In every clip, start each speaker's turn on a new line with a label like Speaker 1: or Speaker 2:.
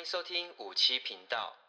Speaker 1: 欢迎收听五七频道。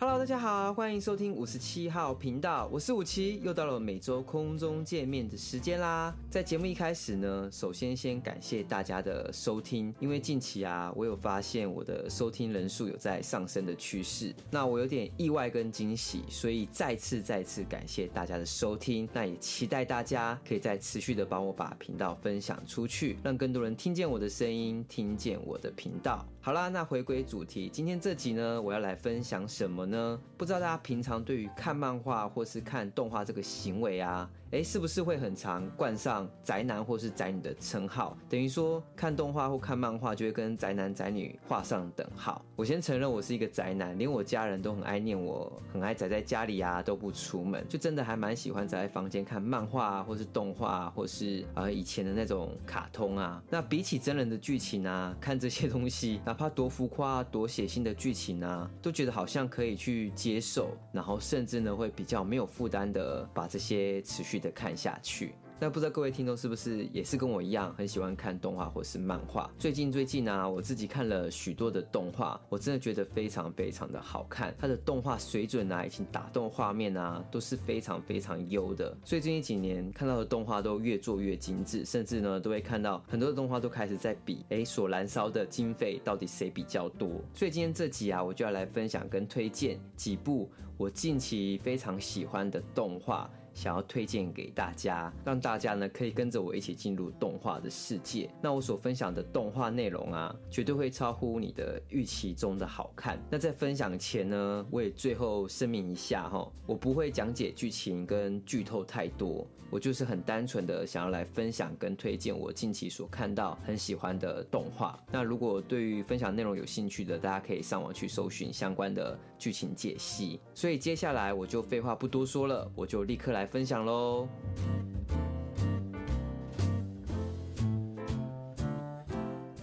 Speaker 2: Hello，大家好，欢迎收听五十七号频道，我是五七，又到了每周空中见面的时间啦。在节目一开始呢，首先先感谢大家的收听，因为近期啊，我有发现我的收听人数有在上升的趋势，那我有点意外跟惊喜，所以再次再次感谢大家的收听，那也期待大家可以再持续的帮我把频道分享出去，让更多人听见我的声音，听见我的频道。好啦，那回归主题，今天这集呢，我要来分享什么呢？不知道大家平常对于看漫画或是看动画这个行为啊，诶，是不是会很常冠上宅男或是宅女的称号？等于说看动画或看漫画就会跟宅男宅女画上等号。我先承认我是一个宅男，连我家人都很爱念我，很爱宅在家里啊，都不出门，就真的还蛮喜欢宅在房间看漫画啊，或是动画啊，或是呃以前的那种卡通啊。那比起真人的剧情啊，看这些东西，哪怕多浮夸、多血腥的剧情啊，都觉得好像可以去。接受，然后甚至呢会比较没有负担的把这些持续的看下去。那不知道各位听众是不是也是跟我一样很喜欢看动画或是漫画？最近最近啊，我自己看了许多的动画，我真的觉得非常非常的好看。它的动画水准啊，以及打动画面啊，都是非常非常优的。所以最近几年看到的动画都越做越精致，甚至呢都会看到很多的动画都开始在比，哎，所燃烧的经费到底谁比较多。所以今天这集啊，我就要来分享跟推荐几部我近期非常喜欢的动画。想要推荐给大家，让大家呢可以跟着我一起进入动画的世界。那我所分享的动画内容啊，绝对会超乎你的预期中的好看。那在分享前呢，我也最后声明一下哈，我不会讲解剧情跟剧透太多，我就是很单纯的想要来分享跟推荐我近期所看到很喜欢的动画。那如果对于分享内容有兴趣的，大家可以上网去搜寻相关的剧情解析。所以接下来我就废话不多说了，我就立刻来分享喽。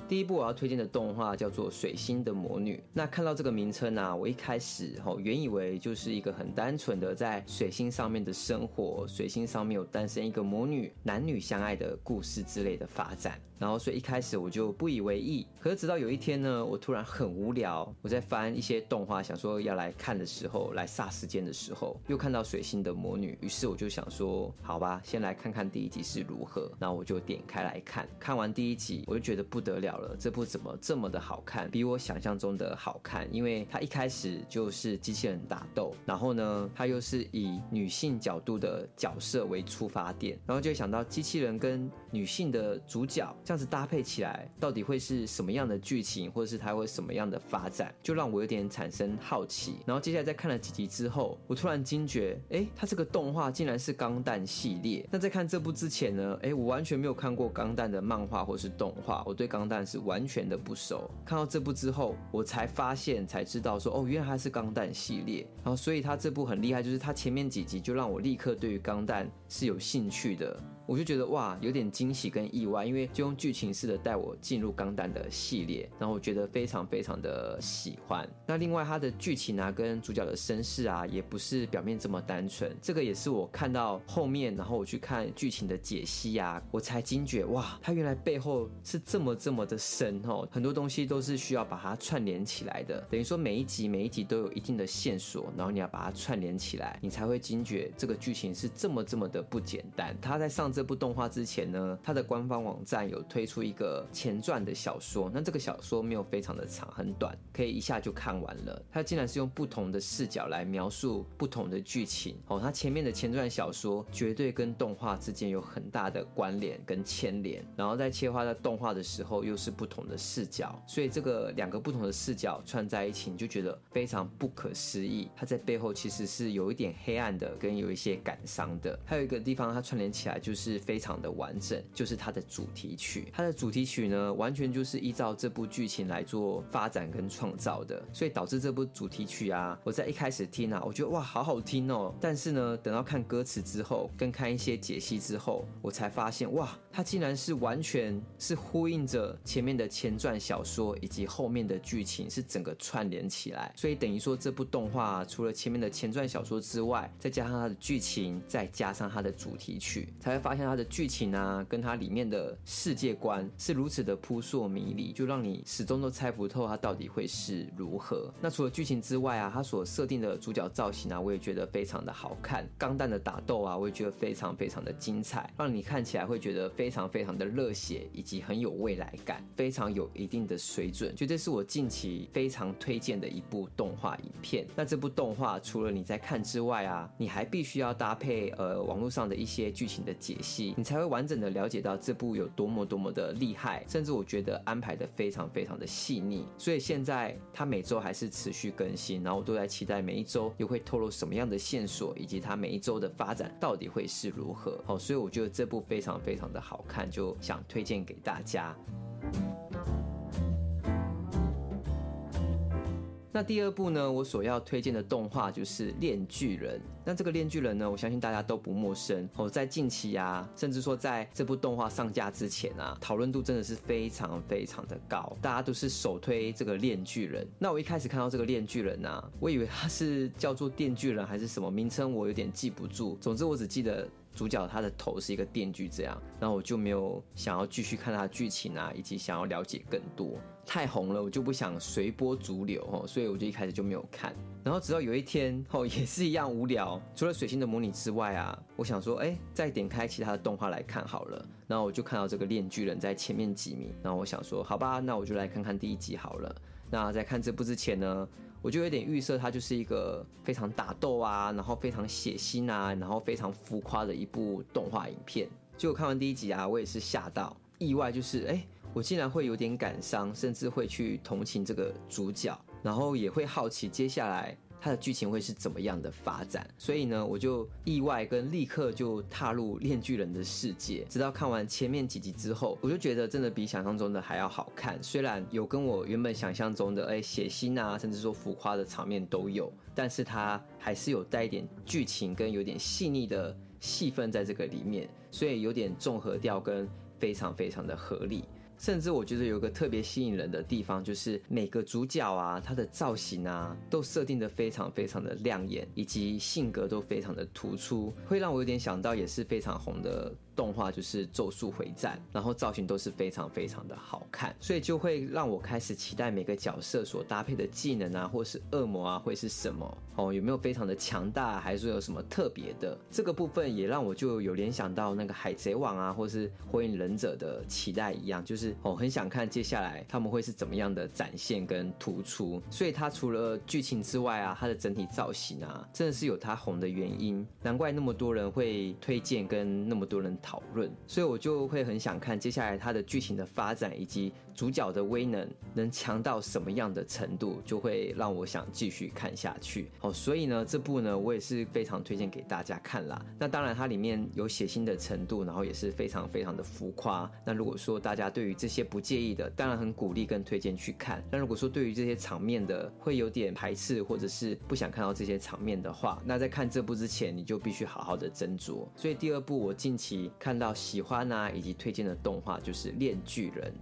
Speaker 2: 第一部我要推荐的动画叫做《水星的魔女》。那看到这个名称啊，我一开始吼原以为就是一个很单纯的在水星上面的生活，水星上面有诞生一个魔女，男女相爱的故事之类的发展。然后所以一开始我就不以为意。可是直到有一天呢，我突然很无聊，我在翻一些动画，想说要来看的时候，来杀时间的时候，又看到《水星的魔女》，于是我就想说，好吧，先来看看第一集是如何。然后我就点开来看，看完第一集，我就觉得不得了。这部怎么这么的好看？比我想象中的好看，因为它一开始就是机器人打斗，然后呢，它又是以女性角度的角色为出发点，然后就想到机器人跟女性的主角这样子搭配起来，到底会是什么样的剧情，或者是它会什么样的发展，就让我有点产生好奇。然后接下来再看了几集之后，我突然惊觉，哎，它这个动画竟然是钢弹系列。那在看这部之前呢，哎，我完全没有看过钢弹的漫画或是动画，我对钢弹。是完全的不熟，看到这部之后，我才发现才知道说，哦，原来它是钢弹系列，然后所以它这部很厉害，就是它前面几集就让我立刻对于钢弹是有兴趣的。我就觉得哇，有点惊喜跟意外，因为就用剧情式的带我进入钢弹的系列，然后我觉得非常非常的喜欢。那另外它的剧情啊，跟主角的身世啊，也不是表面这么单纯。这个也是我看到后面，然后我去看剧情的解析啊，我才惊觉哇，它原来背后是这么这么的深哦，很多东西都是需要把它串联起来的。等于说每一集每一集都有一定的线索，然后你要把它串联起来，你才会惊觉这个剧情是这么这么的不简单。它在上。这部动画之前呢，它的官方网站有推出一个前传的小说，那这个小说没有非常的长，很短，可以一下就看完了。它竟然是用不同的视角来描述不同的剧情哦。它前面的前传小说绝对跟动画之间有很大的关联跟牵连，然后在切换到动画的时候又是不同的视角，所以这个两个不同的视角串在一起，你就觉得非常不可思议。它在背后其实是有一点黑暗的，跟有一些感伤的。还有一个地方它串联起来就是。是非常的完整，就是它的主题曲。它的主题曲呢，完全就是依照这部剧情来做发展跟创造的，所以导致这部主题曲啊，我在一开始听啊，我觉得哇，好好听哦。但是呢，等到看歌词之后，跟看一些解析之后，我才发现哇，它竟然是完全是呼应着前面的前传小说以及后面的剧情，是整个串联起来。所以等于说，这部动画，除了前面的前传小说之外，再加上它的剧情，再加上它的主题曲，才会发。现它的剧情啊，跟它里面的世界观是如此的扑朔迷离，就让你始终都猜不透它到底会是如何。那除了剧情之外啊，它所设定的主角造型啊，我也觉得非常的好看。钢弹的打斗啊，我也觉得非常非常的精彩，让你看起来会觉得非常非常的热血，以及很有未来感，非常有一定的水准。绝对是我近期非常推荐的一部动画影片。那这部动画除了你在看之外啊，你还必须要搭配呃网络上的一些剧情的解，你才会完整的了解到这部有多么多么的厉害，甚至我觉得安排的非常非常的细腻。所以现在它每周还是持续更新，然后我都在期待每一周又会透露什么样的线索，以及它每一周的发展到底会是如何。好，所以我觉得这部非常非常的好看，就想推荐给大家。那第二部呢，我所要推荐的动画就是《链锯人》。那这个《链锯人》呢，我相信大家都不陌生哦。在近期啊，甚至说在这部动画上架之前啊，讨论度真的是非常非常的高，大家都是首推这个《链锯人》。那我一开始看到这个《链锯人》啊，我以为他是叫做《电锯人》还是什么名称，我有点记不住。总之，我只记得。主角他的头是一个电锯，这样，然后我就没有想要继续看他的剧情啊，以及想要了解更多。太红了，我就不想随波逐流哦，所以我就一开始就没有看。然后直到有一天哦，也是一样无聊，除了《水星的模拟》之外啊，我想说，哎，再点开其他的动画来看好了。然后我就看到这个《链巨人》在前面几名，然后我想说，好吧，那我就来看看第一集好了。那在看这部之前呢，我就有点预设，它就是一个非常打斗啊，然后非常血腥啊，然后非常浮夸的一部动画影片。结果看完第一集啊，我也是吓到，意外就是，哎，我竟然会有点感伤，甚至会去同情这个主角，然后也会好奇接下来。他的剧情会是怎么样的发展？所以呢，我就意外跟立刻就踏入链锯人的世界。直到看完前面几集之后，我就觉得真的比想象中的还要好看。虽然有跟我原本想象中的哎血腥啊，甚至说浮夸的场面都有，但是它还是有带一点剧情跟有点细腻的戏份在这个里面，所以有点综合调跟非常非常的合理。甚至我觉得有个特别吸引人的地方，就是每个主角啊，他的造型啊，都设定的非常非常的亮眼，以及性格都非常的突出，会让我有点想到也是非常红的。动画就是《咒术回战》，然后造型都是非常非常的好看，所以就会让我开始期待每个角色所搭配的技能啊，或是恶魔啊，会是什么哦？有没有非常的强大，还是说有什么特别的？这个部分也让我就有联想到那个《海贼王》啊，或是《火影忍者》的期待一样，就是哦，很想看接下来他们会是怎么样的展现跟突出。所以它除了剧情之外啊，它的整体造型啊，真的是有它红的原因，难怪那么多人会推荐，跟那么多人。讨论，所以我就会很想看接下来它的剧情的发展，以及主角的威能能强到什么样的程度，就会让我想继续看下去。好，所以呢，这部呢我也是非常推荐给大家看啦。那当然它里面有血腥的程度，然后也是非常非常的浮夸。那如果说大家对于这些不介意的，当然很鼓励跟推荐去看。那如果说对于这些场面的会有点排斥，或者是不想看到这些场面的话，那在看这部之前你就必须好好的斟酌。所以第二部我近期。看到喜欢啊，以及推荐的动画就是《链锯人》。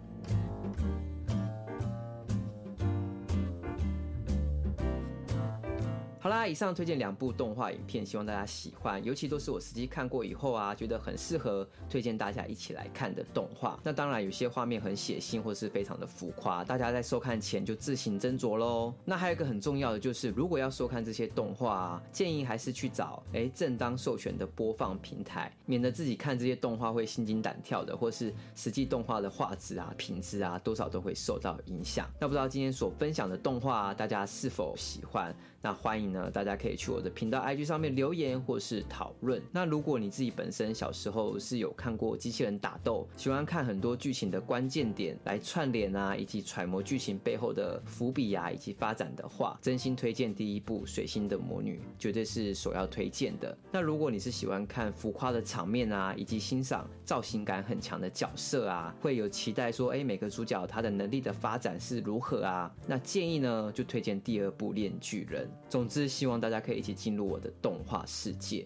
Speaker 2: 啦，以上推荐两部动画影片，希望大家喜欢，尤其都是我实际看过以后啊，觉得很适合推荐大家一起来看的动画。那当然，有些画面很血腥或是非常的浮夸，大家在收看前就自行斟酌喽。那还有一个很重要的就是，如果要收看这些动画啊，建议还是去找诶正当授权的播放平台，免得自己看这些动画会心惊胆跳的，或是实际动画的画质啊、品质啊，多少都会受到影响。那不知道今天所分享的动画啊，大家是否喜欢？那欢迎呢，大家可以去我的频道 IG 上面留言或是讨论。那如果你自己本身小时候是有看过机器人打斗，喜欢看很多剧情的关键点来串联啊，以及揣摩剧情背后的伏笔啊，以及发展的话，真心推荐第一部《水星的魔女》，绝对是首要推荐的。那如果你是喜欢看浮夸的场面啊，以及欣赏造型感很强的角色啊，会有期待说，哎，每个主角他的能力的发展是如何啊？那建议呢，就推荐第二部《链巨人》。总之，希望大家可以一起进入我的动画世界。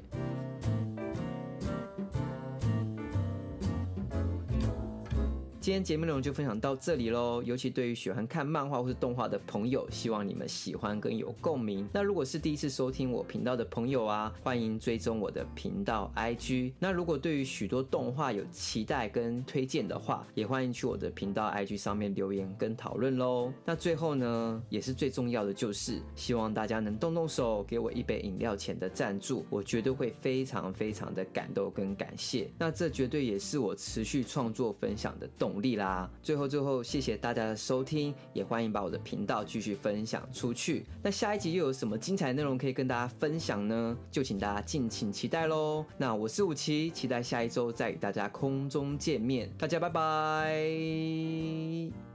Speaker 2: 今天节目内容就分享到这里喽。尤其对于喜欢看漫画或是动画的朋友，希望你们喜欢跟有共鸣。那如果是第一次收听我频道的朋友啊，欢迎追踪我的频道 IG。那如果对于许多动画有期待跟推荐的话，也欢迎去我的频道 IG 上面留言跟讨论喽。那最后呢，也是最重要的就是，希望大家能动动手，给我一杯饮料钱的赞助，我绝对会非常非常的感动跟感谢。那这绝对也是我持续创作分享的动努力啦。最后最后，谢谢大家的收听，也欢迎把我的频道继续分享出去。那下一集又有什么精彩内容可以跟大家分享呢？就请大家敬请期待喽。那我是武奇，期待下一周再与大家空中见面。大家拜拜。